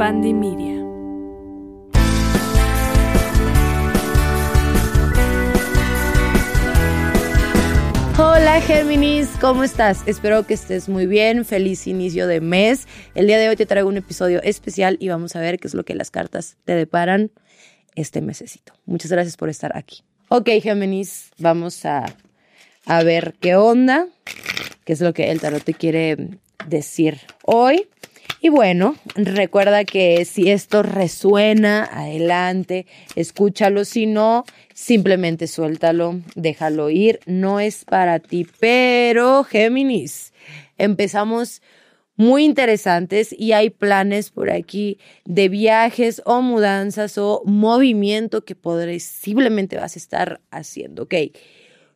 Media. Hola Géminis, ¿cómo estás? Espero que estés muy bien, feliz inicio de mes. El día de hoy te traigo un episodio especial y vamos a ver qué es lo que las cartas te deparan este mesecito. Muchas gracias por estar aquí. Ok Géminis, vamos a, a ver qué onda, qué es lo que el tarot te quiere decir hoy. Y bueno, recuerda que si esto resuena, adelante, escúchalo. Si no, simplemente suéltalo, déjalo ir. No es para ti. Pero, Géminis, empezamos muy interesantes y hay planes por aquí de viajes o mudanzas o movimiento que posiblemente vas a estar haciendo. Ok.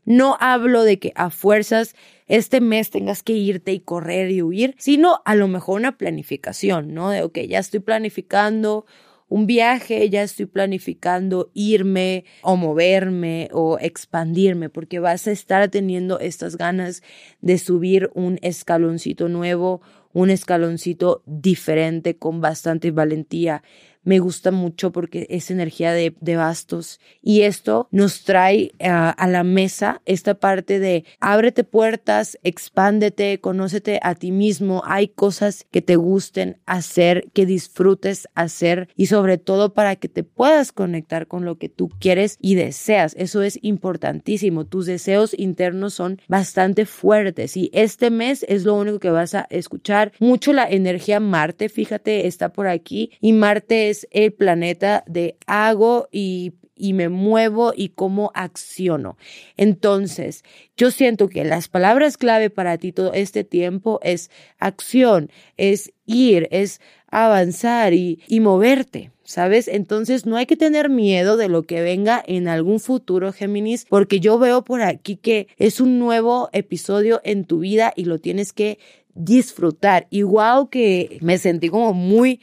No hablo de que a fuerzas este mes tengas que irte y correr y huir, sino a lo mejor una planificación, ¿no? De, ok, ya estoy planificando un viaje, ya estoy planificando irme o moverme o expandirme, porque vas a estar teniendo estas ganas de subir un escaloncito nuevo, un escaloncito diferente con bastante valentía me gusta mucho porque es energía de, bastos y esto nos trae a, a la mesa esta parte de ábrete puertas, expándete, conócete a ti mismo, hay cosas que te gusten hacer, que disfrutes hacer y sobre todo para que te puedas conectar con lo que tú quieres y deseas. Eso es importantísimo. Tus deseos internos son bastante fuertes y este mes es lo único que vas a escuchar. Mucho la energía Marte, fíjate, está por aquí y Marte es el planeta de hago y, y me muevo y cómo acciono. Entonces, yo siento que las palabras clave para ti todo este tiempo es acción, es ir, es avanzar y, y moverte. ¿Sabes? Entonces no hay que tener miedo de lo que venga en algún futuro, Géminis, porque yo veo por aquí que es un nuevo episodio en tu vida y lo tienes que disfrutar. Igual que me sentí como muy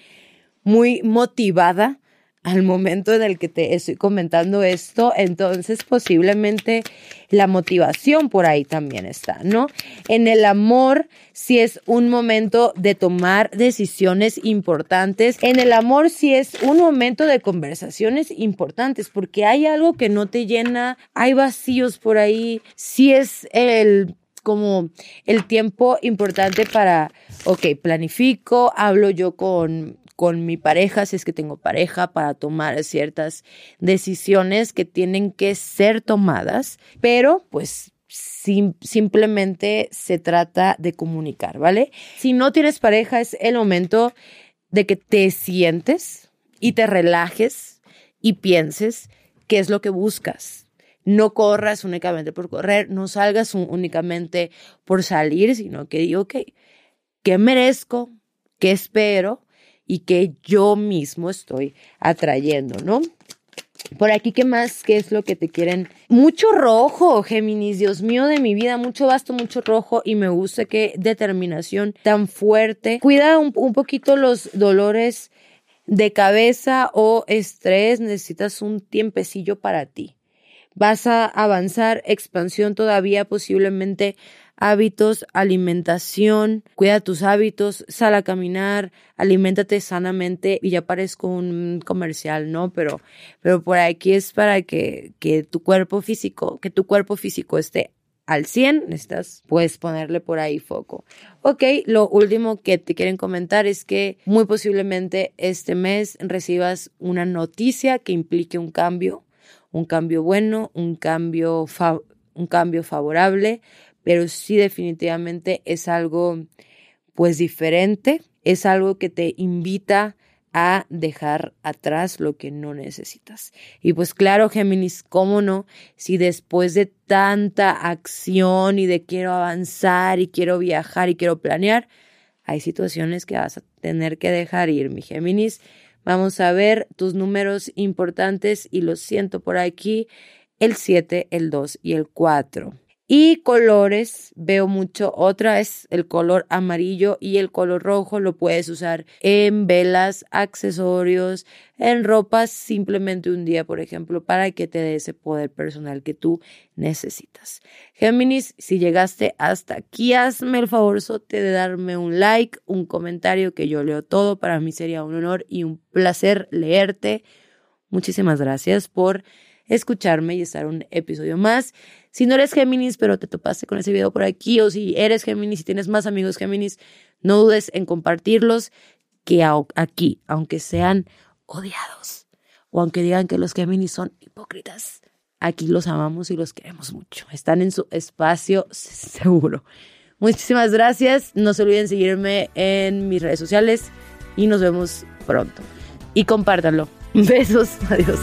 muy motivada al momento en el que te estoy comentando esto, entonces posiblemente la motivación por ahí también está, ¿no? En el amor, si es un momento de tomar decisiones importantes, en el amor si es un momento de conversaciones importantes, porque hay algo que no te llena, hay vacíos por ahí, si es el como el tiempo importante para, ok, planifico, hablo yo con con mi pareja, si es que tengo pareja, para tomar ciertas decisiones que tienen que ser tomadas, pero pues simplemente se trata de comunicar, ¿vale? Si no tienes pareja, es el momento de que te sientes y te relajes y pienses qué es lo que buscas. No corras únicamente por correr, no salgas únicamente por salir, sino que digo, ok, ¿qué merezco? ¿Qué espero? Y que yo mismo estoy atrayendo, ¿no? Por aquí, ¿qué más? ¿Qué es lo que te quieren? Mucho rojo, Géminis, Dios mío de mi vida, mucho basto, mucho rojo y me gusta qué determinación tan fuerte. Cuida un, un poquito los dolores de cabeza o estrés, necesitas un tiempecillo para ti. Vas a avanzar, expansión todavía posiblemente hábitos, alimentación, cuida tus hábitos, sal a caminar, aliméntate sanamente y ya parezco un comercial, ¿no? Pero, pero por aquí es para que, que tu cuerpo físico, que tu cuerpo físico esté al 100, necesitas, puedes ponerle por ahí foco. Ok, lo último que te quieren comentar es que muy posiblemente este mes recibas una noticia que implique un cambio, un cambio bueno, un cambio, un cambio favorable, pero sí definitivamente es algo pues diferente, es algo que te invita a dejar atrás lo que no necesitas. Y pues claro, Géminis, ¿cómo no? Si después de tanta acción y de quiero avanzar y quiero viajar y quiero planear, hay situaciones que vas a tener que dejar ir, mi Géminis. Vamos a ver tus números importantes y los siento por aquí, el 7, el 2 y el 4. Y colores, veo mucho. Otra es el color amarillo y el color rojo. Lo puedes usar en velas, accesorios, en ropas, simplemente un día, por ejemplo, para que te dé ese poder personal que tú necesitas. Géminis, si llegaste hasta aquí, hazme el favor de darme un like, un comentario, que yo leo todo. Para mí sería un honor y un placer leerte. Muchísimas gracias por escucharme y estar un episodio más. Si no eres Géminis, pero te topaste con ese video por aquí, o si eres Géminis y tienes más amigos Géminis, no dudes en compartirlos, que aquí, aunque sean odiados, o aunque digan que los Géminis son hipócritas, aquí los amamos y los queremos mucho. Están en su espacio seguro. Muchísimas gracias. No se olviden seguirme en mis redes sociales y nos vemos pronto. Y compártanlo. Besos. Adiós.